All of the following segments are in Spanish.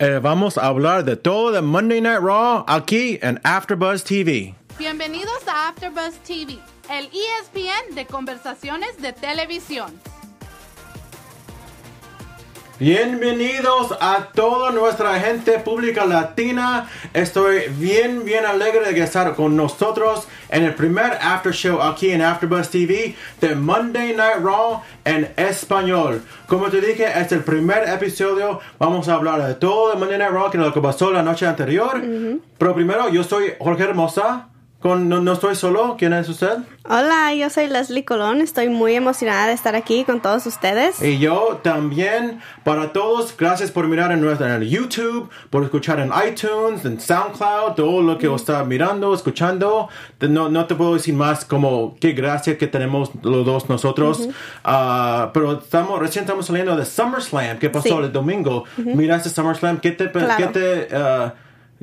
Eh, vamos a hablar de todo de Monday Night Raw aquí en AfterBuzz TV. Bienvenidos a AfterBuzz TV, el ESPN de conversaciones de televisión. Bienvenidos a toda nuestra gente pública latina. Estoy bien, bien alegre de estar con nosotros en el primer after show aquí en AfterBuzz TV de Monday Night Raw en español. Como te dije, es el primer episodio. Vamos a hablar de todo de Monday Night Raw, que es lo que pasó la noche anterior. Pero primero, yo soy Jorge Hermosa. Con, no, no estoy solo. ¿Quién es usted? Hola, yo soy Leslie Colón. Estoy muy emocionada de estar aquí con todos ustedes. Y yo también, para todos, gracias por mirar en, nuestro, en YouTube, por escuchar en iTunes, en SoundCloud, todo lo que está mirando, escuchando. No, no te puedo decir más como qué gracia que tenemos los dos nosotros. Ah, pero estamos, recién estamos saliendo de SummerSlam, que pasó Sí. el domingo. Miraste SummerSlam, ¿qué te, Claro. qué te, ah,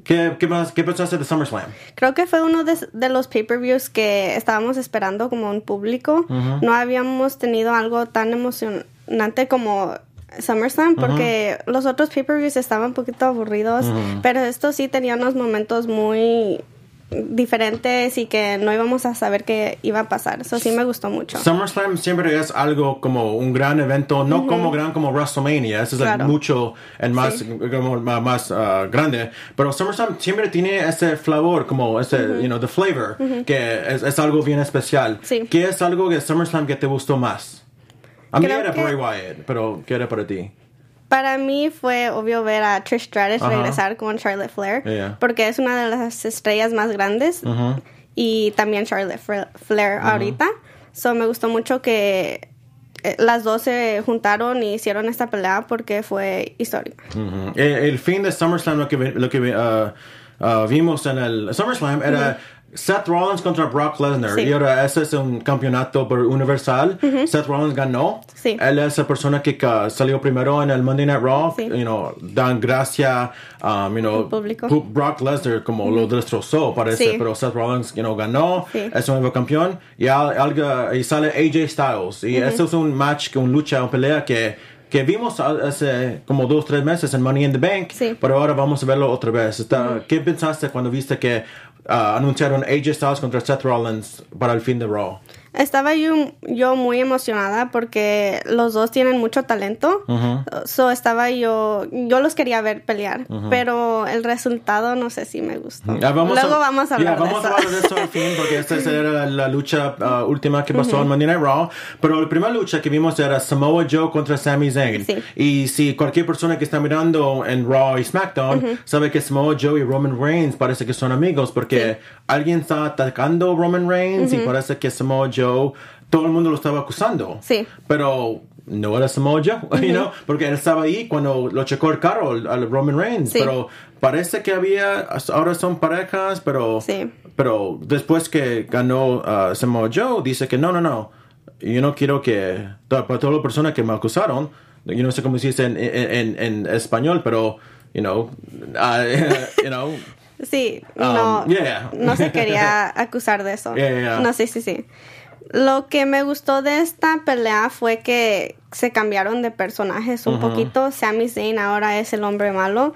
qué, qué más, qué pensaste de SummerSlam? Creo que fue uno de, de los pay-per-views que estábamos esperando como un público. No habíamos tenido algo tan emocionante como SummerSlam porque los otros pay-per-views estaban un poquito aburridos, pero esto sí tenía unos momentos muy diferentes y que no íbamos a saber qué iba a pasar. Eso sí me gustó mucho. SummerSlam siempre es algo como un gran evento, no como gran como WrestleMania, eso es Claro. mucho en más, Sí. como más ah, grande, pero SummerSlam siempre tiene ese flavor, como ese, you know, the flavor, que es, es algo bien especial. Sí. ¿Qué es algo de SummerSlam que te gustó más? A mí Creo era que- Bray Wyatt, pero ¿qué era para ti? Para mí fue obvio ver a Trish Stratus regresar con Charlotte Flair, Yeah. porque es una de las estrellas más grandes y también Charlotte Fla- Flair ahorita. So me gustó mucho que eh, las dos se juntaron y hicieron esta pelea porque fue histórica. El, el fin de SummerSlam, lo que, lo que ah, ah, vimos en el SummerSlam era Seth Rollins contra Brock Lesnar. Sí. Y ahora ese es un campeonato por universal. Seth Rollins ganó. Sí. Él es la persona que salió primero en el Monday Night Raw. Sí. You know, dan gracia, um, you know, público. Brock Lesnar como lo destrozó, parece. Pero Seth Rollins, you know, ganó. Es un nuevo campeón. Y, al- algo- y sale AJ Styles. Y eso es un match, que un lucha, una pelea que, que vimos hace como dos, tres meses en Money in the Bank. Sí. Pero ahora vamos a verlo otra vez. Está- ¿Qué pensaste cuando viste que anunciaron AJ Styles contra Seth Rollins para el fin de Raw? Estaba yo, yo muy emocionada porque los dos tienen mucho talento. So estaba yo, yo los quería ver pelear, pero el resultado no sé si me gustó. Ya, vamos Luego a, vamos a ya, hablar vamos de a eso. hablar de eso al fin, porque esta era la lucha ah, última que pasó en Monday Night Raw. Pero la primera lucha que vimos era Samoa Joe contra Sami Zayn. Sí. Y si cualquier persona que está mirando en Raw y SmackDown sabe que Samoa Joe y Roman Reigns parece que son amigos, porque alguien está atacando a Roman Reigns y parece que Samoa Joe, todo el mundo lo estaba acusando. Sí. Pero no era Samoa Joe, you know, porque él estaba ahí cuando lo checó el carro al, Roman Reigns. Sí. Pero parece que había, ahora son parejas, pero, Sí. pero después que ganó uh, Samoa Joe, dice que no, no, no. Yo no quiero que, para todas las personas que me acusaron, yo no sé cómo se dice en, en, en, español, pero, you know, uh, you know, Sí, Um, no, yeah. no se quería acusar de eso. Yeah, yeah. No, sí, sí, sí. Lo que me gustó de esta pelea fue que se cambiaron de personajes un poquito. Sami Zayn ahora es el hombre malo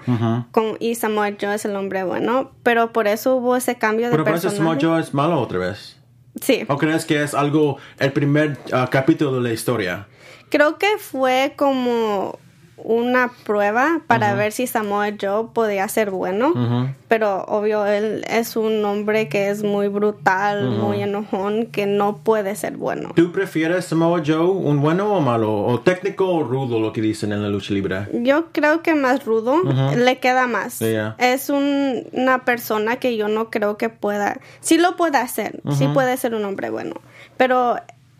con, y Samoa Joe es el hombre bueno. Pero por eso hubo ese cambio de pero parece que personaje. Samoa Joe es malo otra vez. Sí, ¿O crees que es algo, el primer uh, capítulo de la historia? creo que fue como una prueba para ver si Samoa Joe podía ser bueno. Pero obvio, él es un hombre que es muy brutal, muy enojón, que no puede ser bueno. ¿Tú prefieres Samoa Joe un bueno o malo? ¿O técnico o rudo lo que dicen en la lucha libre? Yo creo que más rudo le queda más. Yeah. Es un- una persona que yo no creo que pueda. Sí lo puede hacer, sí puede ser un hombre bueno. Pero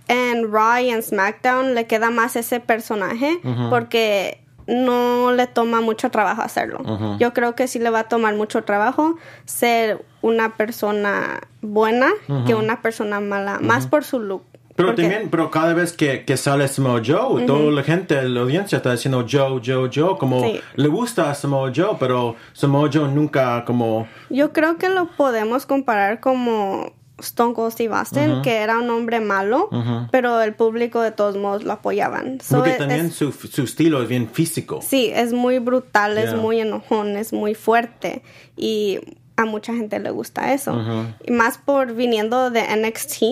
en Raw y en SmackDown le queda más ese personaje porque no le toma mucho trabajo hacerlo. Yo creo que sí le va a tomar mucho trabajo ser una persona buena que una persona mala, más por su look. Pero Porque- también, pero cada vez que, que sale Samoa Joe, toda la gente, la audiencia está diciendo Joe, Joe, Joe, como Sí. le gusta a Samoa Joe, pero Samoa Joe nunca como... Yo creo que lo podemos comparar como Stone Cold Steve Austin, que era un hombre malo, pero el público de todos modos lo apoyaban. So, Porque es- también su, su estilo es bien físico. sí, es muy brutal, es muy enojón, es muy fuerte y a mucha gente le gusta eso. Y más por viniendo de NXT,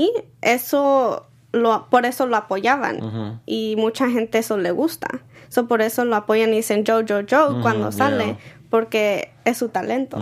eso lo, por eso lo apoyaban y mucha gente eso le gusta. So, por eso lo apoyan y dicen Joe, Joe, Joe cuando sale, yeah. porque es su talento.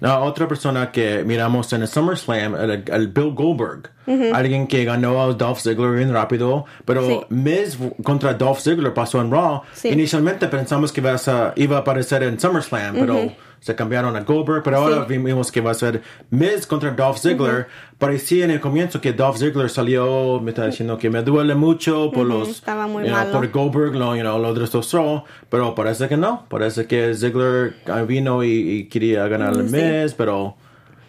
No, otra persona que miramos en el SummerSlam, el, el Bill Goldberg. Alguien que ganó a Dolph Ziggler bien rápido. Pero Sí. Miz contra Dolph Ziggler pasó en Raw. Sí. Inicialmente pensamos que iba a, iba a aparecer en SummerSlam, pero se cambiaron a Goldberg. Pero ahora Sí. vimos que va a ser Miz contra Dolph Ziggler. Parecía en el comienzo que Dolph Ziggler salió, me está diciendo que me duele mucho por los... estaba muy you know, por Goldberg lo, you know, lo destrozó, pero parece que no. Parece que Ziggler ah, vino y, y quería ganar el Mm, sí. Miz, pero,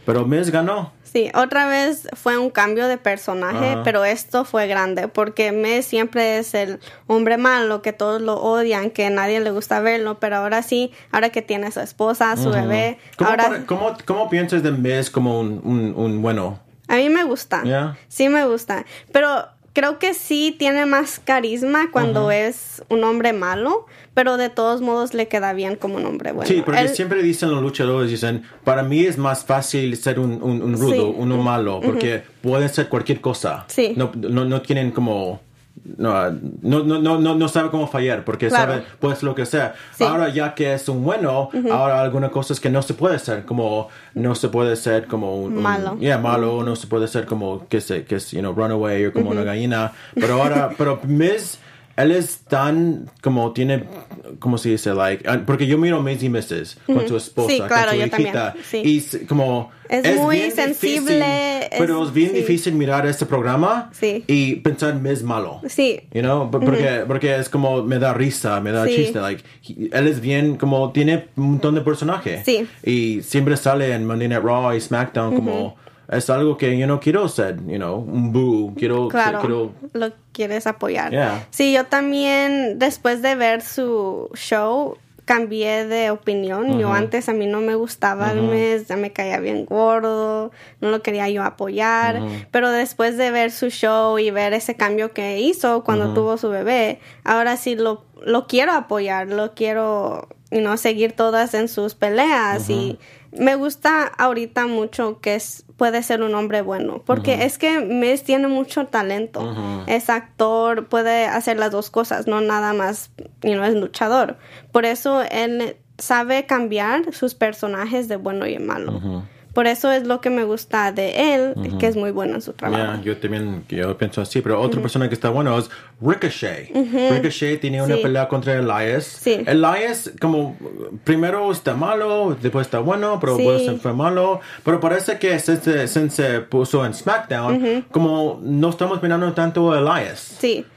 pero Miz ganó. Sí, otra vez fue un cambio de personaje, Ajá. pero esto fue grande porque Miz siempre es el hombre malo que todos lo odian, que nadie le gusta verlo, pero ahora sí, ahora que tiene su esposa, su bebé, ¿Cómo, ahora cómo, cómo piensas de Miz como un, un, un bueno? a mí me gusta. Yeah. Sí me gusta, pero creo que sí tiene más carisma cuando es un hombre malo, pero de todos modos le queda bien como un hombre bueno. sí, porque Él- siempre dicen los luchadores, dicen, para mí es más fácil ser un, un, un rudo, Sí. uno malo, porque pueden ser cualquier cosa. Sí. No, no, no tienen como... No, no, no, no, no, sabe cómo fallar porque Claro. sabe pues lo que sea. Sí. Ahora ya que es un bueno, ahora algunas cosas que no se puede ser, como no se puede ser como un, un- Malo. yeah, malo, no se puede ser como que se que es, you know, runaway o como una gallina, pero ahora pero Miz él es tan como tiene como se dice like ah, porque yo miro Miz y Mrs. con su esposa, Sí, claro, con su hijita sí. y como Es muy bien sensible, difícil, pero es- es bien sí. difícil mirar este programa y pensar Miz malo. Sí, You know, porque, porque es como me da risa, me da chiste. Like, él es bien, como tiene un montón de personajes. Sí. Y siempre sale en Monday Night Raw y SmackDown como es algo que yo no quiero ser, you know, un boo. Quiero, claro, quiero lo quieres apoyar. Yeah. Sí, yo también después de ver su show cambié de opinión. Yo antes a mí no me gustaba el mes, ya me caía bien gordo, no lo quería yo apoyar, pero después de ver su show y ver ese cambio que hizo cuando tuvo su bebé, ahora sí lo, lo quiero apoyar, lo quiero you know, seguir todas en sus peleas y me gusta ahorita mucho que es, puede ser un hombre bueno, porque es que Miz tiene mucho talento. Es actor, puede hacer las dos cosas, no nada más, y no es luchador. Por eso él sabe cambiar sus personajes de bueno y de malo. Por eso es lo que me gusta de él, que es muy bueno en su trabajo. Yeah, yo también yo pienso así, pero otra persona que está bueno es Ricochet. Ricochet tiene una Sí. pelea contra Elias. Sí. Elias como primero está malo, después está bueno, pero Sí. después se fue malo. Pero parece que since, since se puso en SmackDown, como no estamos mirando tanto a Elias. Sí.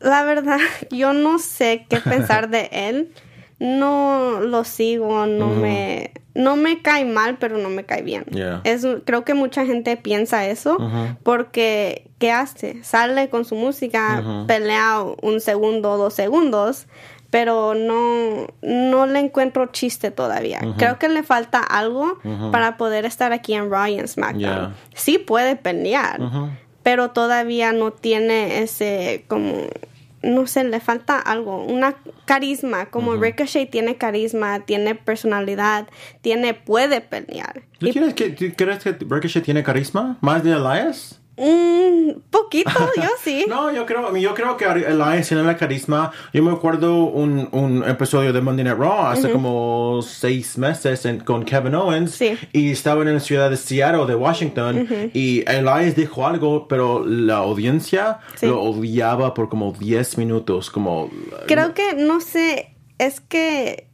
La verdad, yo no sé qué pensar de él. No lo sigo, no me no me cae mal, pero no me cae bien. Yeah. Es creo que mucha gente piensa eso porque ¿qué hace? Sale con su música, pelea un segundo, dos segundos, pero no no le encuentro chiste todavía. Creo que le falta algo para poder estar aquí en Raw y en SmackDown. Yeah. Sí puede pelear, pero todavía no tiene ese como no sé, le falta algo, una carisma, como Ricochet tiene carisma, tiene personalidad, tiene puede pelear. ¿Tú, quieres que, tú crees que Ricochet tiene carisma? ¿Más de Elias? Un poquito, yo sí. No, yo creo, yo creo que Elias tiene la carisma. Yo me acuerdo un, un episodio de Monday Night Raw hace como seis meses en- con Kevin Owens. Sí. Y estaban en la ciudad de Seattle, de Washington. Y Elias dijo algo, pero la audiencia Sí. lo odiaba por como 10 minutos. Como. Creo que, no sé, es que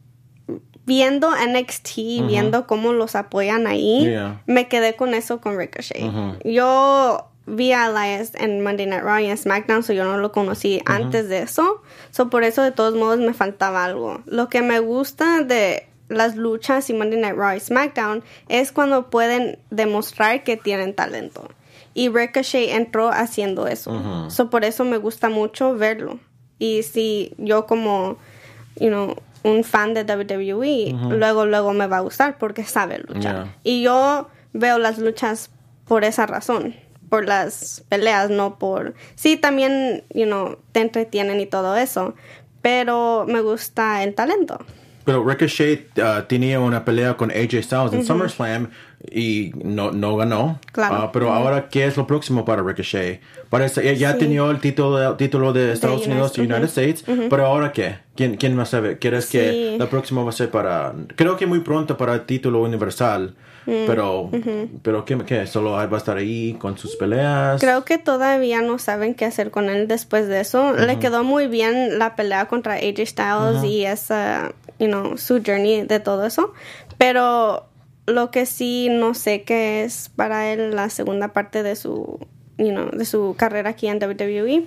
viendo NXT, viendo cómo los apoyan ahí, Yeah. me quedé con eso con Ricochet. Yo vi a Elias en Monday Night Raw y en SmackDown, so yo no lo conocí antes de eso. So por eso de todos modos me faltaba algo. Lo que me gusta de las luchas y Monday Night Raw y SmackDown es cuando pueden demostrar que tienen talento. Y Ricochet entró haciendo eso. So por eso me gusta mucho verlo. Y si yo como, you know, un fan de WWE, luego, luego me va a gustar porque sabe luchar. Yeah. Y yo veo las luchas por esa razón, por las peleas, no por... Sí, también, you know, te entretienen y todo eso, pero me gusta el talento. Pero Ricochet uh, tenía una pelea con AJ Styles en SummerSlam y no, no ganó. Claro. Ah, pero ahora, ¿qué es lo próximo para Ricochet? Parece, ya, Sí. tenía el título, título de Estados United- Unidos y United States, pero ahora qué? ¿Quién, quién más sabe? ¿Quieres que Sí. la próxima va a ser para... Creo que muy pronto para el título universal, Mm, pero, pero ¿qué, ¿qué? ¿Solo va a estar ahí con sus peleas? Creo que todavía no saben qué hacer con él después de eso. Le quedó muy bien la pelea contra AJ Styles y esa, you know, su journey de todo eso. Pero lo que sí no sé qué es para él la segunda parte de su, you know, de su carrera aquí en WWE.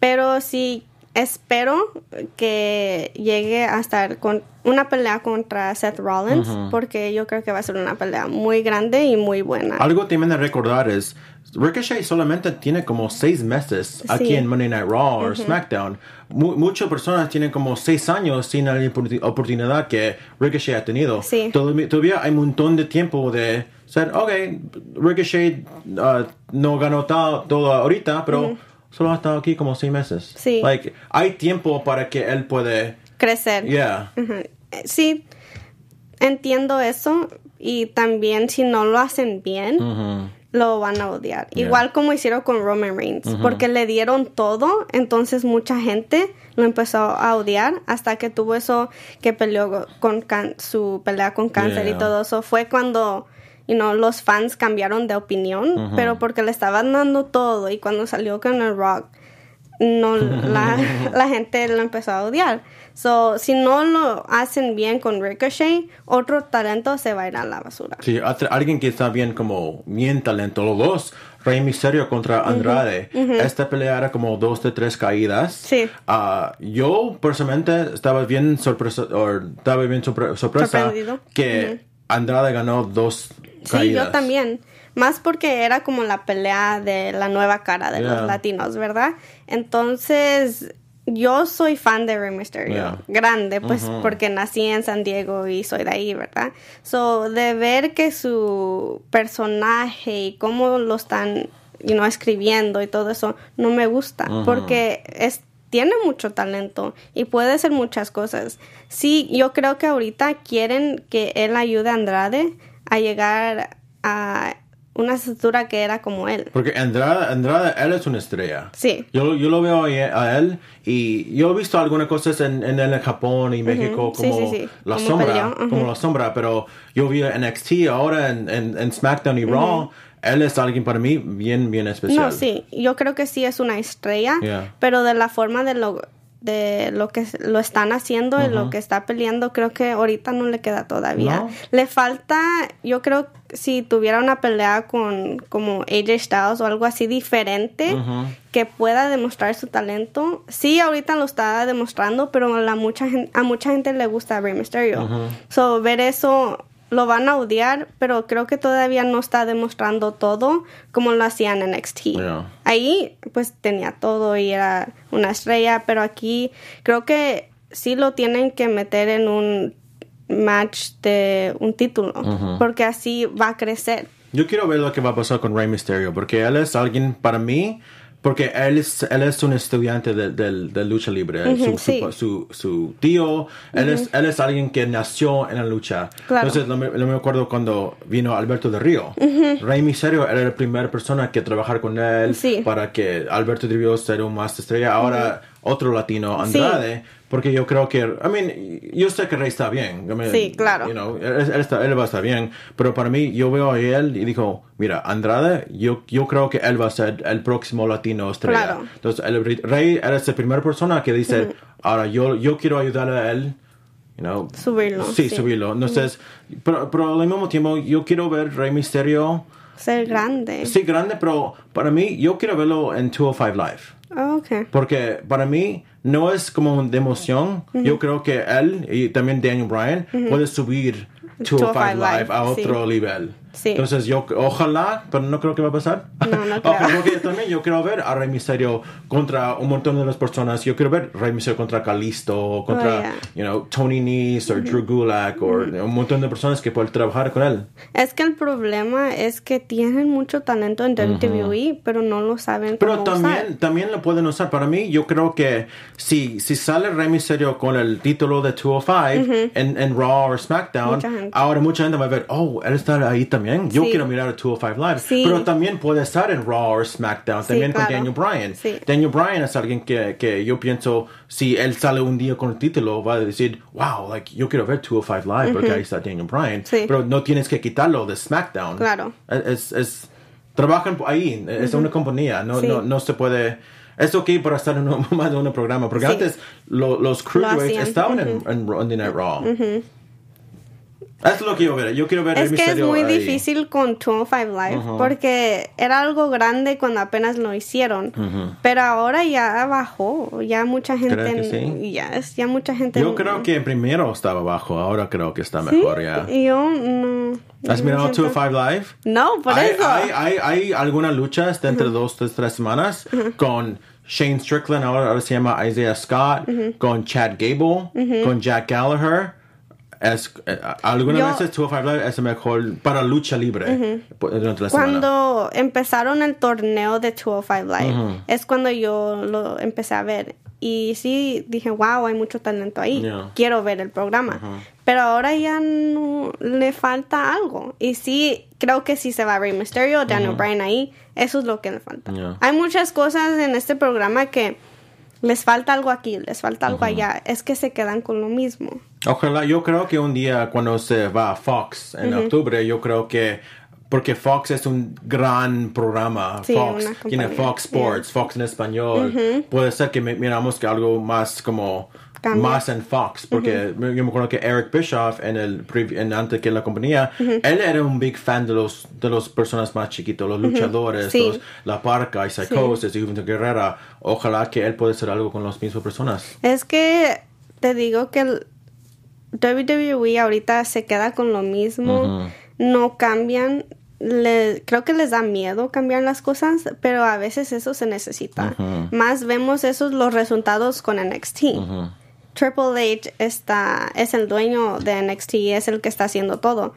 Pero sí espero que llegue a estar con una pelea contra Seth Rollins porque yo creo que va a ser una pelea muy grande y muy buena. Algo también de recordar es, Ricochet solamente tiene como seis meses aquí Sí. en Monday Night Raw o SmackDown. Mu- muchas personas tienen como seis años sin la oportu- oportunidad que Ricochet ha tenido. Sí. Todavía, hay un montón de tiempo de ser, ok, Ricochet uh, no ganó todo ahorita, pero solo ha estado aquí como seis meses. Sí. Like, hay tiempo para que él puede... Crecer. Yeah. Eh, Sí, entiendo eso. Y también si no lo hacen bien, lo van a odiar. Yeah. Igual como hicieron con Roman Reigns. Porque le dieron todo, entonces mucha gente lo empezó a odiar hasta que tuvo eso que peleó con can- su pelea con cáncer y todo eso. Fue cuando... You know, los fans cambiaron de opinión, pero porque le estaban dando todo y cuando salió con el Rock, no la, la gente lo empezó a odiar. So, si no lo hacen bien con Ricochet, otro talento se va a ir a la basura. Sí, alguien que está bien como bien talento, los dos. Rey Misterio contra Andrade. Esta pelea era como dos de tres caídas. Sí. Ah, yo personalmente estaba bien sorpresa, o estaba bien sorpre- sorpresa que Andrade ganó dos Sí, yo también. Más porque era como la pelea de la nueva cara de Yeah. los latinos, ¿verdad? Entonces, yo soy fan de Rey Mysterio. Yeah. Grande, pues porque nací en San Diego y soy de ahí, ¿verdad? So, de ver que su personaje y cómo lo están, you know, escribiendo y todo eso, no me gusta. Porque es tiene mucho talento y puede hacer muchas cosas. Sí, yo creo que ahorita quieren que él ayude a Andrade a llegar a una estatura que era como él. Porque Andrade, Andrade, él es una estrella. Sí. Yo, yo lo veo a él y yo he visto algunas cosas en, en el Japón y México Sí, como sí, sí. la Como sombra, peleó, ujú. como la sombra, pero yo vi en NXT ahora en, en, en SmackDown y Raw, él es alguien para mí bien, bien especial. No, sí, yo creo que sí es una estrella, Yeah. pero de la forma de lo de lo que lo están haciendo y lo que está peleando, creo que ahorita no le queda todavía. No. Le falta, yo creo si tuviera una pelea con como AJ Styles o algo así diferente que pueda demostrar su talento. Sí, ahorita lo está demostrando, pero a la mucha a mucha gente le gusta Rey Mysterio. So ver eso lo van a odiar, pero creo que todavía no está demostrando todo como lo hacían en NXT. Yeah. Ahí pues tenía todo y era una estrella, pero aquí creo que sí lo tienen que meter en un match de un título, porque así va a crecer. Yo quiero ver lo que va a pasar con Rey Mysterio, porque él es alguien para mí, porque él es, él es un estudiante de, del- de lucha libre, su, su- sí. su, su tío, él, es, él es alguien que nació en la lucha. Claro. Entonces, no me, no me acuerdo cuando vino Alberto de Río. Rey Mysterio era la primera persona que trabajar con él Sí. para que Alberto de Río sea un más estrella. Ahora, otro latino, Andrade. Porque yo creo que, I mean, yo sé que Rey está bien. I mean, Sí, claro. you know, él, él está- él va a estar bien. Pero para mí, yo veo a él y digo, mira, Andrade, yo, yo creo que él va a ser el próximo latino estrella. Claro. Entonces, el Rey- era la primera persona que dice, ahora yo, yo quiero ayudar a él. You know, Subirlo, Sí, sí. subirlo. Entonces, pero, pero al mismo tiempo, yo quiero ver Rey Mysterio. Ser grande. Sí, grande, pero para mí, yo quiero verlo en 205 Live. Ah. Porque para mí no es como de emoción. Yo creo que él y también Daniel Bryan puede subir 205 Live a sí. otro nivel. Sí. Entonces yo, ojalá, pero no creo que va a pasar. No, no creo. Ojalá, porque yo también yo quiero ver a Rey Misterio contra un montón de las personas. Yo quiero ver Rey Misterio contra Kalisto, contra, Oh, yeah. you know, Tony Nese o Drew Gulak o un montón de personas que pueden trabajar con él. Es que el problema es que tienen mucho talento en WWE, pero no lo saben Pero cómo también, usar. también lo pueden usar. Para mí, yo creo que si, si sale Rey Mysterio con el título de 205 en, en Raw o SmackDown, Mucha ahora mucha gente va a ver, oh, él está ahí también. Yo Sí. quiero mirar a 205 Live. Sí. Pero también puede estar en Raw o SmackDown, también con. Daniel Bryan. Daniel Bryan es alguien que, que yo pienso, si él sale un día con el título, va a decir, wow, like, yo quiero ver 205 Live porque ahí está Daniel Bryan. Pero no tienes que quitarlo de SmackDown. Claro. Es, es, trabajan ahí, es una compañía, no, no, no se puede... Es ok para estar en un, más de un programa, porque Sí. antes lo- los cruiserweights hacían, estaban en, en Monday Night Raw. Es lo que yo quiero ver. Yo quiero ver Es el que es muy ahí. difícil con 205 Live porque era algo grande cuando apenas lo hicieron, pero ahora ya bajó, ya mucha gente, ¿Crees que sí? ya ya mucha gente. Yo creo que primero estaba abajo, ahora creo que está ¿Sí? mejor ya. Yo no. ¿Has mirado siento- 205 Live? No, por hay, eso. Hay, hay, hay algunas luchas de entre dos, tres, tres semanas con Shane Strickland, ahora, ahora se llama Isaiah Scott, con Chad Gable, con Jack Gallagher. Es, eh, algunas Yo- 205 Live es el mejor para lucha libre pues, durante la semana. Cuando empezaron el torneo de 205 Live, es cuando yo lo empecé a ver. Y sí, dije, wow, hay mucho talento ahí. Yeah. Quiero ver el programa. Pero ahora ya no le falta algo. Y sí, creo que sí se va Rey Mysterio, Daniel Bryan ahí. Eso es lo que le falta. Yeah. Hay muchas cosas en este programa que les falta algo aquí, les falta algo allá. Es que se quedan con lo mismo. Ojalá, yo creo que un día cuando se va a Fox en octubre, yo creo que porque Fox es un gran programa, Sí, Fox tiene Fox Sports, Fox en español, puede ser que mi- miramos que algo más como Cambia. más en Fox, porque me- yo me acuerdo que Eric Bischoff en el en antes que la compañía, él era un big fan de los de las personas más chiquitos, los luchadores, Sí. los La Parca y Psychosis y Juventud Guerrera. Ojalá que él pueda hacer algo con las mismas personas. Es que te digo que WWE ahorita se queda con lo mismo, no cambian. Le- creo que les da miedo cambiar las cosas, pero a veces eso se necesita. Más vemos esos los resultados con NXT. Triple H está, es el dueño de NXT, es el que está haciendo todo.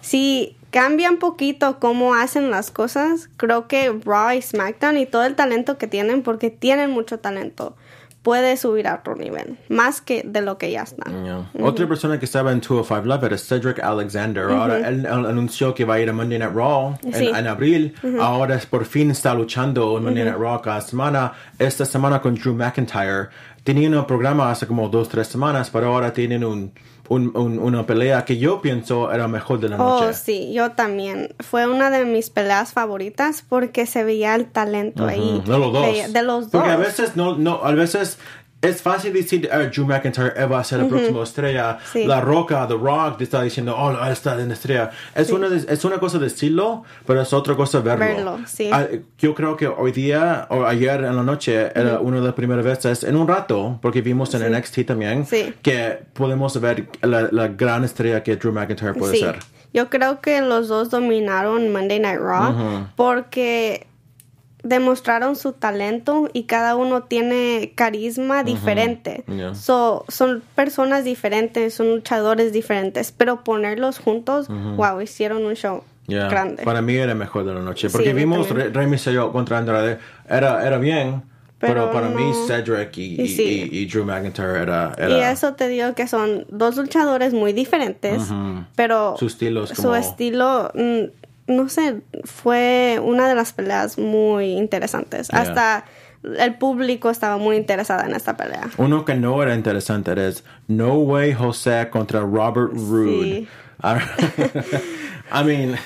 Si cambian poquito cómo hacen las cosas, creo que Raw y SmackDown y todo el talento que tienen, porque tienen mucho talento, puede subir a otro nivel, más que de lo que ya está. Yeah. Otra persona que estaba en 205 Live era Cedric Alexander. Ahora él, anunció que va a ir a Monday Night Raw en, Sí. en abril. Ahora es por fin está luchando en Monday Night Raw cada semana. Esta semana con Drew McIntyre. Tenían un programa hace como dos, tres semanas, pero ahora tienen un, un- un- una pelea que yo pienso era mejor de la noche. Oh, sí, yo también. Fue una de mis peleas favoritas porque se veía el talento ahí. De los dos. De, de los dos. Porque a veces no, no, a veces es fácil decir "Ah, Drew McIntyre va a ser la próxima estrella. Sí. La Roca, The Rock, te está diciendo, oh, está en estrella. Es, una, es una cosa decirlo, pero es otra cosa verlo. Verlo, sí. Ah, yo creo que hoy día, o ayer en la noche, era una de las primeras veces, en un rato, porque vimos en NXT también, que podemos ver la, la gran estrella que Drew McIntyre puede Sí, ser. yo creo que los dos dominaron Monday Night Raw porque demostraron su talento y cada uno tiene carisma diferente. Yeah. So, son personas diferentes, son luchadores diferentes, pero ponerlos juntos, wow, hicieron un show Yeah. grande. Para mí era mejor de la noche. Porque Sí, mí vimos. Re- Rey Mysterio contra Andrade. Era, era bien. Pero, Pero para mí no. Cedric y, y- Sí. y- y Drew McIntyre era... Y era eso te digo que son dos luchadores muy diferentes, pero Su estilo es su como- estilo, mm, no sé, fue una de las peleas muy interesantes. Yeah. Hasta el público estaba muy interesado en esta pelea. Uno que no era interesante era No Way José contra Robert Roode. Sí. I mean...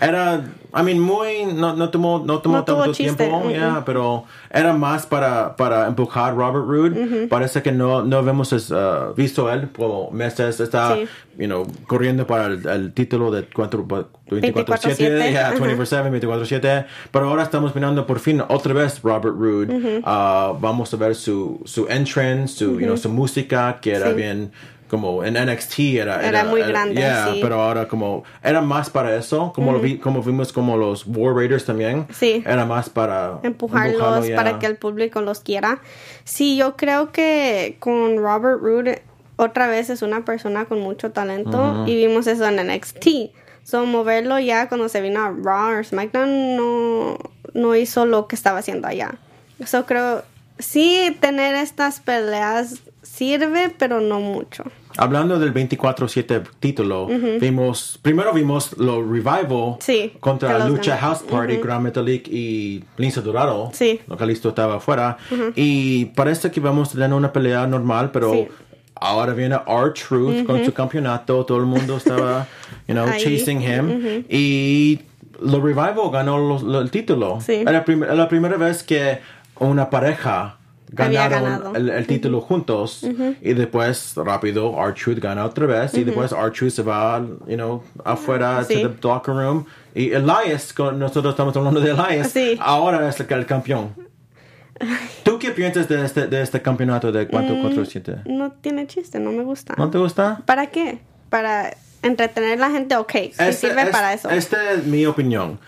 Era, I mean, muy, no, no tomó, no tomó No tanto tiempo, mm, yeah, pero era más para, para empujar Robert Roode. Parece que no, no hemos uh, visto él por meses, está, Sí. you know, corriendo para el, el título de 4, 24-7, 24/7, yeah, ajá. 24-7, 24-7, pero ahora estamos mirando por fin otra vez Robert Roode. Uh, vamos a ver su, su entrance, su, you know, su música, que era Sí. bien como en NXT era Era muy grande, yeah, sí. pero ahora como era más para eso como lo vi, como vimos como los War Raiders también Sí. era más para empujarlos empujarlo, yeah. para que el público los quiera. Sí, yo creo que con Robert Roode otra vez es una persona con mucho talento y vimos eso en NXT. So, moverlo ya cuando se vino a Raw o SmackDown no, no hizo lo que estaba haciendo allá. Eso creo, sí, tener estas peleas sirve, pero no mucho. Hablando del 24-7 título, vimos, primero vimos lo Revival Sí, contra que Lucha. House Party, Gran Metalik y Lince Dorado. Sí. Lo Calisto estaba afuera. Y parece que vamos a tener una pelea normal, pero Sí. ahora viene R-Truth con su campeonato. Todo el mundo estaba, you know, Ahí. chasing him. Y lo Revival ganó lo- el título. Sí. Era la prim- la primera vez que una pareja ganaron el, el título juntos y después rápido R-Truth gana otra vez y después R-Truth se va you know afuera Sí. to the locker room y Elias con- nosotros estamos hablando de Elias Sí. ahora es el, campeón ¿tú qué piensas de este, de este campeonato de Mm. 4 4 7 No tiene chiste, no me gusta. ¿no te gusta? ¿Para qué? Para entretener a la gente, ok, sí Este- sirve es- para eso. Esta es mi opinión.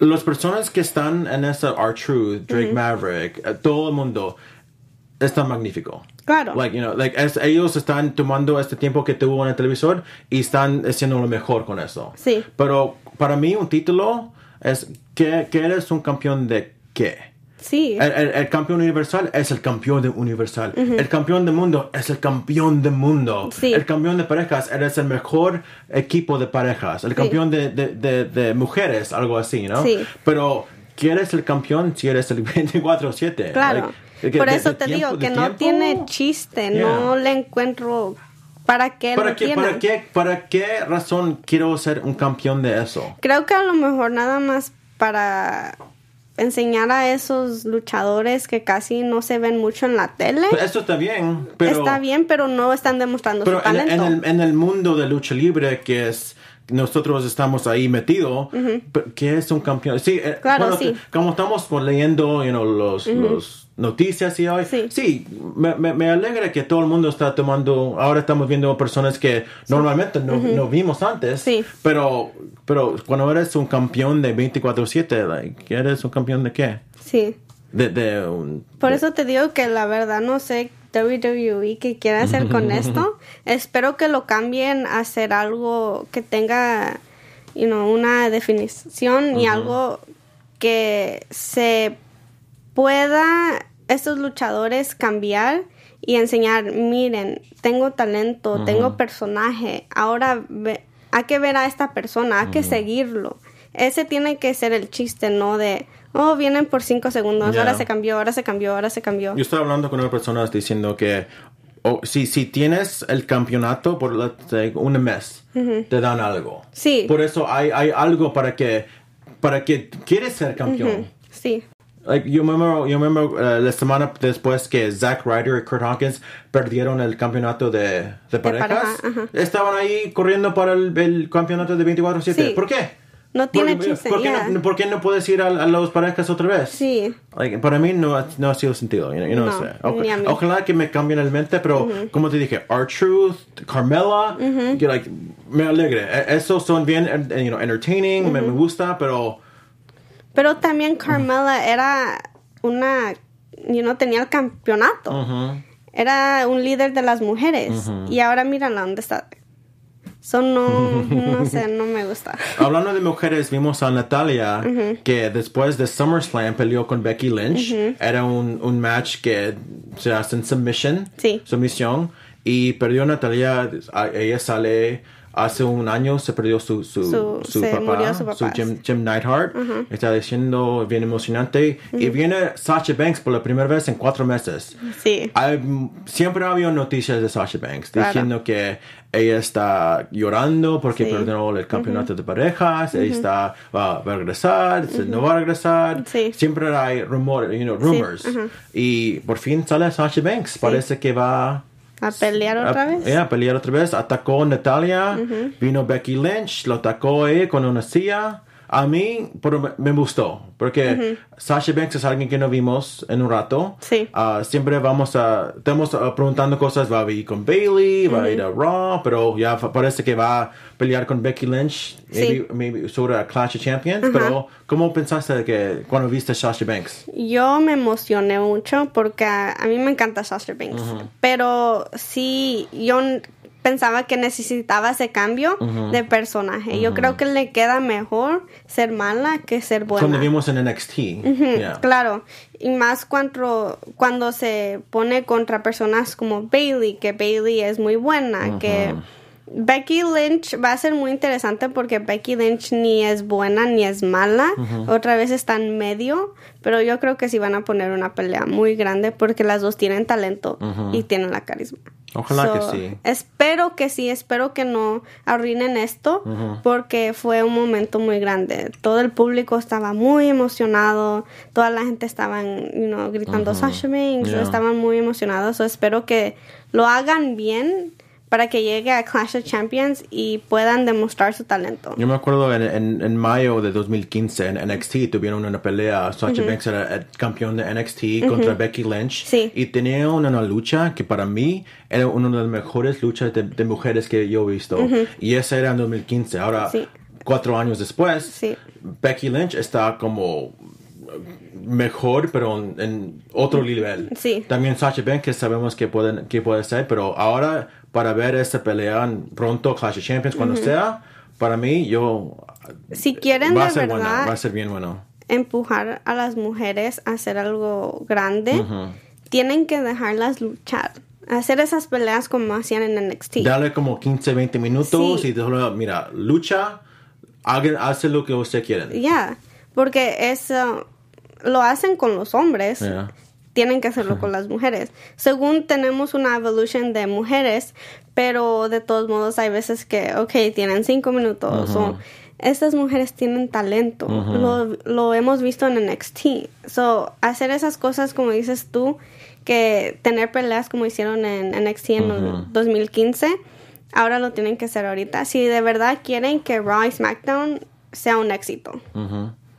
Las personas que están en esa R-Truth, Drake Maverick, eh, todo el mundo, está magnífico. Claro. Like, you know, like, es- ellos están tomando este tiempo que tuvo en el televisor y están haciendo lo mejor con eso. Sí. Pero para mí un título es que, que eres un campeón de qué? Sí, El, el- el campeón universal es el campeón de universal. El campeón del mundo es el campeón del mundo. Sí. El campeón de parejas eres el mejor equipo de parejas. El campeón de, de- de- de mujeres, algo así, ¿no? Sí. Pero, ¿quién eres el campeón si eres el 24-7? claro. Like, Por eso te tiempo- digo que no tiempo. tiene chiste, no le encuentro para qué ¿Para lo qué, para, qué, ¿Para qué razón quiero ser un campeón de eso? Creo que a lo mejor nada más para enseñar a esos luchadores que casi no se ven mucho en la tele. Eso está bien, pero... Está bien, pero no están demostrando Pero su en, talento. en el, en el mundo de lucha libre que es nosotros estamos ahí metidos, ¿qué es un campeón? Sí, eh, Claro, bueno, sí. como estamos leyendo you know, los, los noticias y hoy, Sí. me, me, me alegra que todo el mundo está tomando, ahora estamos viendo personas que normalmente no, no vimos antes, Sí. pero, pero cuando eres un campeón de 24/7, like, ¿eres un campeón de qué? Sí. De, de un... Por de- eso te digo que la verdad no sé WWE qué quiere hacer con esto. Espero que lo cambien a hacer algo que tenga you know, una definición y algo que se pueda estos luchadores cambiar y enseñar, miren, tengo talento, tengo personaje, ahora ve- hay que ver a esta persona, hay que seguirlo. Ese tiene que ser el chiste, no de, oh, vienen por cinco segundos, Ya. ahora se cambió, ahora se cambió, ahora se cambió. Yo estaba hablando con una persona diciendo que o si, si tienes el campeonato por un mes, te dan algo. Sí. Por eso hay, hay algo para que para que quieres ser campeón. Sí, Like, yo me acuerdo, yo me eh, la semana después que Zack Ryder y Kurt Hawkins perdieron el campeonato de, de parejas, pareja, ajá. estaban ahí corriendo para el, el campeonato de 24-7. Sí. ¿Por qué? No tiene ¿Por, chiste, ¿por qué, yeah. no, por qué no puedes ir a, a las parejas otra vez? sí. Like, para mí no, ha- no ha sido sentido. You know, yo no, No, sé. Oja- ni a mí. Ojalá que me cambien el mente, pero como te dije, R-Truth, Carmela, que, like, me alegre. E- Esos son bien you know, entertaining, me, me gusta, pero Pero también Carmela era una, you know, tenía el campeonato. Era un líder de las mujeres. Y ahora mírala dónde está. Eso no, no sé, no me gusta. hablando de mujeres, vimos a Natalia que después de SummerSlam peleó con Becky Lynch. Era un, un match que se hace en submission, Sí. sumisión, y perdió Natalia. a- Ella sale hace un año, se perdió su, su, Su- papá, su Jim, Jim Neidhart. Está diciendo bien emocionante. Y viene Sasha Banks por la primera vez en cuatro meses. Sí. Hay- siempre ha habido noticias de Sasha Banks Claro. diciendo que ella está llorando porque Sí. perdió el campeonato de parejas, ella está, va, va a regresar, no va a regresar. Sí. Siempre hay rumores, you know, rumors. Y por fin sale Sasha Banks. Parece que va ¿A pelear otra a, vez? yeah, a pelear otra vez. Atacó a Natalia, vino Becky Lynch, lo atacó ella con una silla. A mí pero me- gustó, porque Sasha Banks es alguien que no vimos en un rato. Sí. Ah, siempre vamos a, estamos ah, preguntando cosas, va a ir con Bailey, va a ir a Raw, pero ya parece que va a pelear con Becky Lynch, maybe, maybe sobre a Clash of Champions, pero ¿cómo pensaste que cuando viste Sasha Banks? Yo me emocioné mucho porque a, a mí me encanta Sasha Banks. Pero sí, yo pensaba que necesitaba ese cambio de personaje. Yo creo que le queda mejor ser mala que ser buena. Cuando vimos en NXT. yeah. Claro, y más cuando, cuando se pone contra personas como Bailey, que Bailey es muy buena, que Becky Lynch va a ser muy interesante porque Becky Lynch ni es buena ni es mala, otra vez está en medio, pero yo creo que sí van a poner una pelea muy grande porque las dos tienen talento y tienen la carisma. Ojalá que sí. Espero que sí, espero que no arruinen esto porque fue un momento muy grande. Todo el público estaba muy emocionado, toda la gente estaba you know, gritando Sasha Banks, Yeah. estaban muy emocionados. So, espero que lo hagan bien para que llegue a Clash of Champions y puedan demostrar su talento. Yo me acuerdo en, en, en mayo de 2015 en NXT tuvieron una pelea. Sasha Banks era el campeón de NXT contra Becky Lynch. Sí. Y tenían una lucha que para mí era una de las mejores luchas de, de mujeres que yo he visto. Y esa era en 2015. Ahora, Sí. cuatro años después, Sí. Becky Lynch está como mejor, pero en, en otro nivel. Sí. También Sasha Banks que sabemos que, pueden, que puede ser, pero ahora para ver esta pelea pronto, Clash of Champions, cuando sea, para mí, yo... Si quieren va a de ser verdad buena, va a ser bien bueno. empujar a las mujeres a hacer algo grande, tienen que dejarlas luchar. Hacer esas peleas como hacían en NXT. Dale como 15, 20 minutos Sí. y solo, mira, lucha, hace lo que usted quiere. Ya, porque eso lo hacen con los hombres. Yeah. Tienen que hacerlo con las mujeres. Según tenemos una evolution de mujeres, pero de todos modos hay veces que, ok, tienen cinco minutos o estas mujeres tienen talento. lo, lo hemos visto en NXT. So, hacer esas cosas como dices tú, que tener peleas como hicieron en NXT en el 2015, ahora lo tienen que hacer ahorita. Si de verdad quieren que Raw y SmackDown sea un éxito.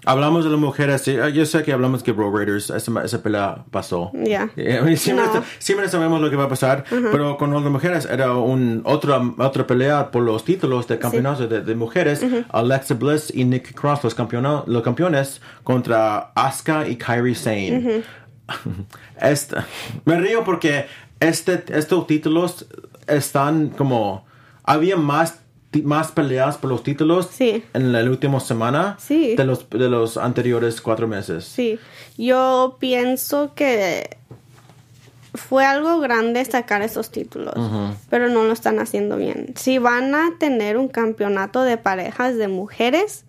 Hablamos de las mujeres, sí, ah, yo sé que hablamos que Bro Raiders, esa, esa pelea pasó. Ya. Eh, siempre, No. siempre sabemos lo que va a pasar, pero con las mujeres era un, otra, otra pelea por los títulos de campeonato de, de mujeres. Alexa Bliss y Nikki Cross, los, campeona- los campeones, contra Asuka y Kairi Sane. Este- me río porque este, estos títulos están como... Había más, más peleas por los títulos Sí. en la última semana Sí. de, los, de los anteriores cuatro meses. Sí, yo pienso que fue algo grande sacar esos títulos, pero no lo están haciendo bien. Si van a tener un campeonato de parejas de mujeres,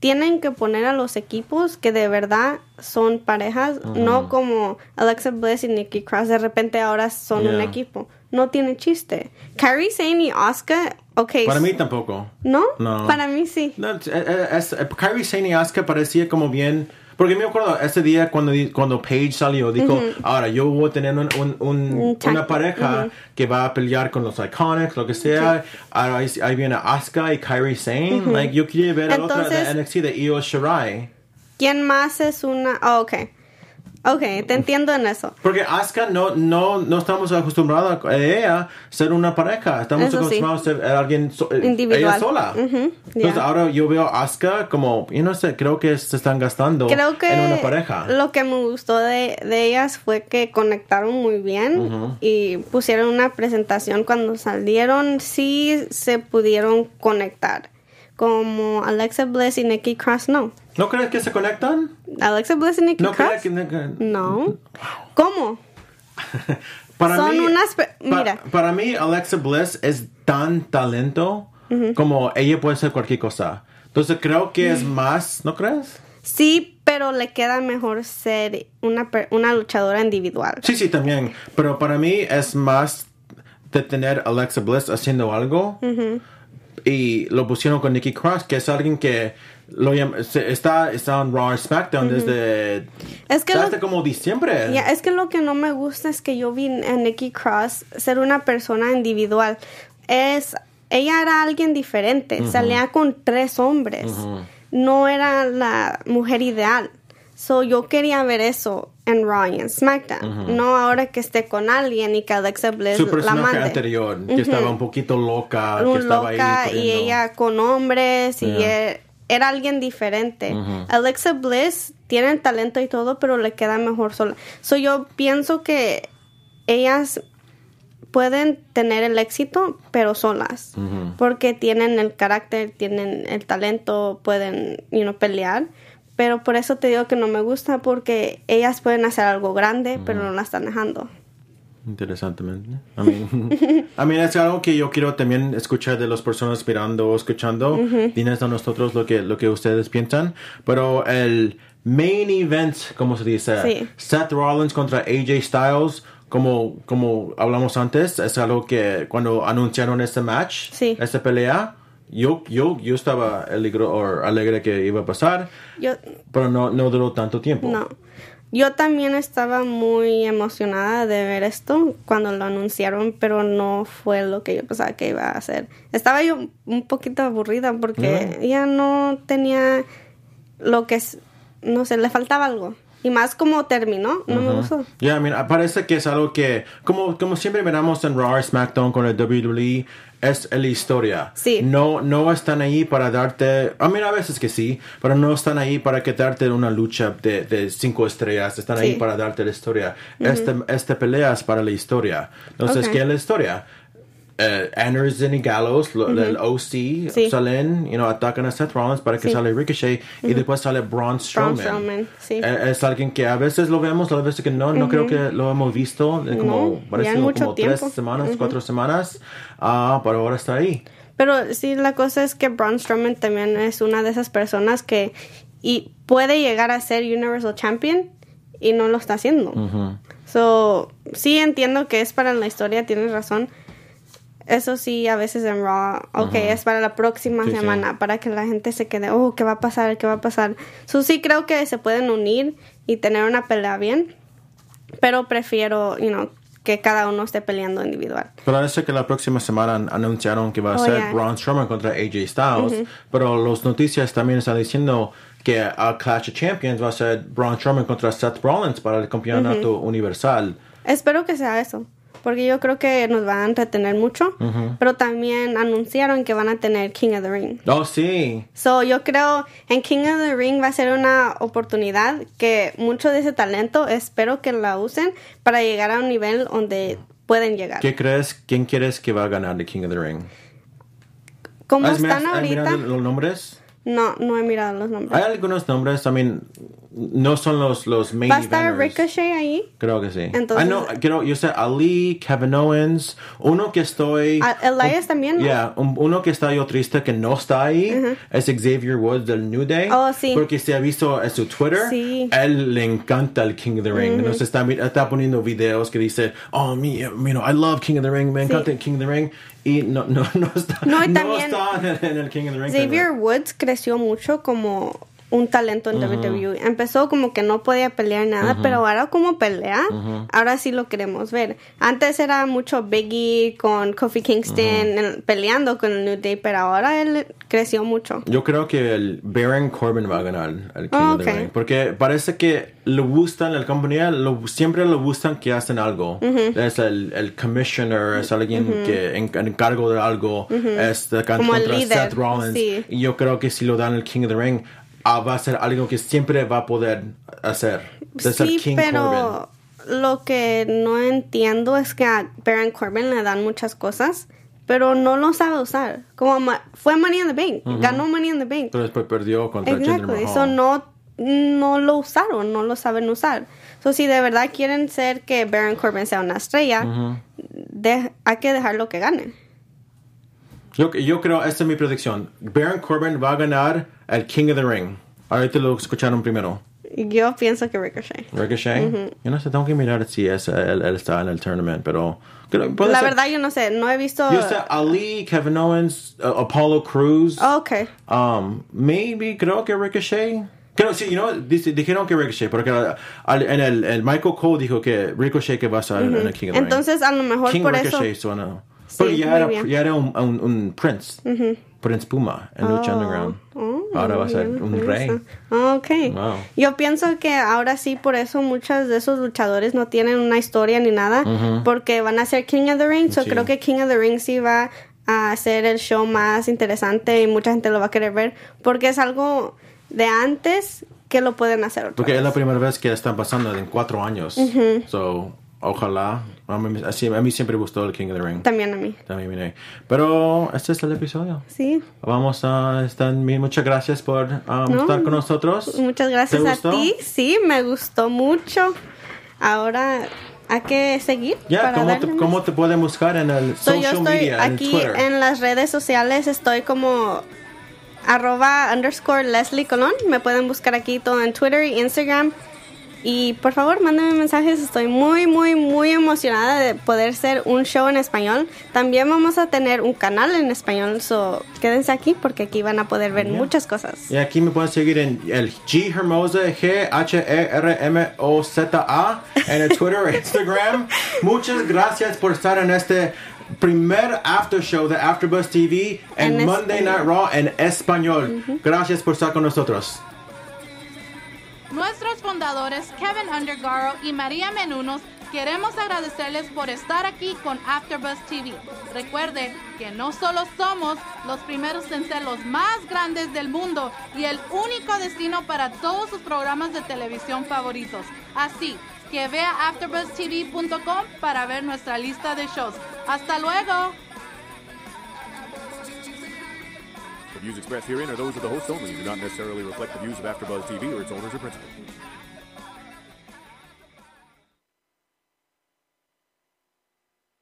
tienen que poner a los equipos que de verdad son parejas, no como Alexa Bliss y Nikki Cross, de repente ahora son un equipo. No tiene chiste. Kairi Sane y Asuka, ok. Para mí tampoco. ¿No? No. Para mí sí. No, es, es- es- Kairi Sane y Asuka parecía como bien. Porque me acuerdo ese día cuando, cuando Paige salió, dijo: Ahora yo voy a tener un, un- un- una pareja que va a pelear con los Iconics, lo que sea. Ahora ahí, ahí viene Asuka y Kairi Sane. Like, yo quería ver a la otra de Entonces- NXT de Io Shirai. ¿Quién más es una...? Oh, ok. Ok, te entiendo en eso. Porque Asuka no, no, no estamos acostumbrados a ella ser una pareja. Estamos Eso sí. acostumbrados a ser alguien so- eh, Individual. ella sola. Entonces ahora yo veo a Asuka como, yo no sé, creo que se están gastando Creo que en una pareja. lo que me gustó de, de ellas fue que conectaron muy bien y pusieron una presentación cuando salieron, sí se pudieron conectar. Como Alexa Bliss y Nikki Cross, no. ¿No crees que se conectan? Alexa Bliss y Nikki ¿No Cross. crees que... No. ¿Cómo? Para Son mí, unas pa- mira. para mí, Alexa Bliss es tan talento como ella puede ser cualquier cosa. Entonces creo que es más, ¿no crees? Sí, pero le queda mejor ser una, una luchadora individual. Sí, sí, también. Pero para mí es más de tener Alexa Bliss haciendo algo. Y lo pusieron con Nikki Cross, que es alguien que lo está, está en Raw SmackDown desde, Es que lo- como diciembre. Es que lo que no me gusta es que yo vi a Nikki Cross ser una persona individual. Es, ella era alguien diferente, salía con tres hombres. no era la mujer ideal. So yo quería ver eso en Raw y en SmackDown. No ahora que esté con alguien y que Alexa Bliss Su la mande. anterior, que estaba un poquito loca, que estaba loca ahí. y ella con hombres y Yeah. Era alguien diferente. Alexa Bliss tiene el talento y todo, pero le queda mejor sola. So yo pienso que ellas pueden tener el éxito, pero solas. Porque tienen el carácter, tienen el talento, pueden, you know, pelear. Pero por eso te digo que no me gusta, porque ellas pueden hacer algo grande, pero no la están dejando. Interesantemente. I mean, I mean, es algo que yo quiero también escuchar de las personas mirando o escuchando. Dinos a nosotros lo que, lo que ustedes piensan. Pero el main event, como se dice, Sí. Seth Rollins contra AJ Styles, como, como hablamos antes, es algo que cuando anunciaron este match, Sí. esta pelea, yo, yo, yo estaba alegre, o alegre que iba a pasar, Yo, pero no, no duró tanto tiempo. No. Yo también estaba muy emocionada de ver esto cuando lo anunciaron, pero no fue lo que yo pensaba que iba a hacer. Estaba yo un poquito aburrida porque ya no tenía lo que es, no sé, le faltaba algo. Y más como terminó, no me gustó. Ya, I mean, parece que es algo que, como, como siempre miramos en Raw, SmackDown con el WWE, es la historia. Sí. No, no están ahí para darte, I mean, a veces que sí, pero no están ahí para que darte una lucha de, de cinco estrellas, están ahí Sí. para darte la historia. este, este pelea es para la historia. Entonces, Ok. ¿qué es la historia? Anderson y Gallows, lo- el OC, Sí. salen, you know, atacan a Seth Rollins para que Sí. sale Ricochet y después sale Braun Strowman. Strowman, sí. Eh, es alguien que a veces lo vemos, a veces que no. No creo que lo hemos visto en como, No, mucho como tres semanas, cuatro semanas. Ah, pero ahora está ahí. Pero sí, la cosa es que Braun Strowman también es una de esas personas que y puede llegar a ser Universal Champion y no lo está haciendo. So, sí entiendo que es para la historia, tienes razón. Eso sí, a veces en Raw, ok, es para la próxima Sí, sí. semana, para que la gente se quede, oh, ¿qué va a pasar? ¿Qué va a pasar? So, sí creo que se pueden unir y tener una pelea bien, pero prefiero, you know, que cada uno esté peleando individual. Parece que la próxima semana an- anunciaron que va a Oh, ser yeah. Braun Strowman contra AJ Styles. Pero las noticias también están diciendo que a Clash of Champions va a ser Braun Strowman contra Seth Rollins para el campeonato universal. Espero que sea eso, porque yo creo que nos van a entretener mucho, pero también anunciaron que van a tener King of the Ring. Oh, sí. So, yo creo en King of the Ring va a ser una oportunidad que mucho de ese talento espero que la usen para llegar a un nivel donde pueden llegar. ¿Qué crees? ¿Quién quieres que va a ganar de King of the Ring? Como ¿Has están mirado- has mirado ahorita, los nombres? no, no he mirado los nombres. Hay algunos nombres también. No son los, los main ¿Va a estar. Ricochet ahí? Creo que sí. Entonces- Ah, no, quiero, yo sé Ali, Kevin Owens, uno que estoy... Ah, Elias también, ¿no? Yeah, un- uno que está yo triste que no está ahí es Xavier Woods del New Day. Oh, sí. Porque se ha visto en su Twitter, Sí. él le encanta el King of the Ring. Entonces está, mi- está poniendo videos que dice, oh, me, you know, I love King of the Ring, me encanta el King of the Ring. Y no, no, no está, No, también- está en, en el King of the Ring. Xavier Woods creció mucho como un talento en WWE. Empezó como que no podía pelear nada, pero ahora como pelea, ahora sí lo queremos ver. Antes era mucho Biggie con Kofi Kingston peleando con el New Day, pero ahora él creció mucho. Yo creo que el Baron Corbin va a ganar el King Oh, of the. Ring. Porque parece que le gustan, la compañía lo- siempre le gustan que hacen algo. Es el, el commissioner, es alguien que en, en cargo de algo. Es de el contra líder, Seth Rollins. sí. Y yo creo que si lo dan el King of the Ring, ah, va a ser algo que siempre va a poder hacer. De ser Sí, King pero lo que no entiendo es que a Baron Corbin le dan muchas cosas, pero no lo sabe usar. Como ma- fue Money in the Bank, ganó Money in the Bank. Pero después perdió contra Jinder Exacto, Mahal. eso no, no lo usaron, no lo saben usar. So, si de verdad quieren ser que Baron Corbin sea una estrella, de- hay que dejarlo que gane. Yo, yo creo, esta es mi predicción. Baron Corbin va a ganar el King of the Ring. Ahorita lo escucharon primero. Yo pienso que Ricochet. Ricochet. Yo no sé, tengo que mirar si es, él, él está en el tournament, pero... puede La ser. verdad yo no sé, no he visto... Yo sé Ali, Kevin Owens, uh, Apollo Cruz. Oh, ok. Um, maybe, creo que Ricochet. Creo, sí, you know, dijeron que Ricochet, porque uh, en el, el Michael Cole dijo que Ricochet que va a estar en el King of the Ring. Entonces a lo mejor King por eso... Ricochet Porque ya era, ya era un, un, un Prince. Prince Puma en Lucha Underground. Oh, ahora va a ser un rey. Ah, Ok. Wow. Yo pienso que ahora sí, por eso muchos de esos luchadores no tienen una historia ni nada, porque van a ser King of the Ring. So Sí. creo que King of the Ring sí va a hacer el show más interesante y mucha gente lo va a querer ver, porque es algo de antes que lo pueden hacer otra Porque es vez. la primera vez que están pasando en cuatro años. So, ojalá. A mí, a mí siempre gustó el King of the Ring. También a mí. También miré. Pero este es el episodio. Sí. Vamos a estar. Muchas gracias por um, No. estar con nosotros. Muchas gracias ¿Te a ti. Sí, me gustó mucho. Ahora hay que seguir. Ya, para ¿cómo, te. ¿cómo te pueden buscar en el So, yo social estoy media, aquí en Twitter? en las redes sociales, estoy como arroba underscore Leslie Colón. Me pueden buscar aquí todo en Twitter y Instagram. Y por favor, mándenme mensajes. Estoy muy, muy, muy emocionada de poder ser un show en español. También vamos a tener un canal en español. So, quédense aquí porque aquí van a poder ver muchas cosas. Y aquí me pueden seguir en el G Hermosa, G H E R M O Z A, en el Twitter e Instagram. Muchas gracias por estar en este primer after show de AfterBuzz TV en, En Monday. Night Raw en español. Gracias por estar con nosotros. Nuestros fundadores Kevin Undergaro y María Menunos queremos agradecerles por estar aquí con AfterBuzz TV. Recuerde que no solo somos los primeros en ser los más grandes del mundo y el único destino para todos sus programas de televisión favoritos. Así que vea AfterBuzzTV.com para ver nuestra lista de shows. Hasta luego. The views expressed herein are those of the hosts only and do not necessarily reflect the views of AfterBuzz TV or its owners or principals.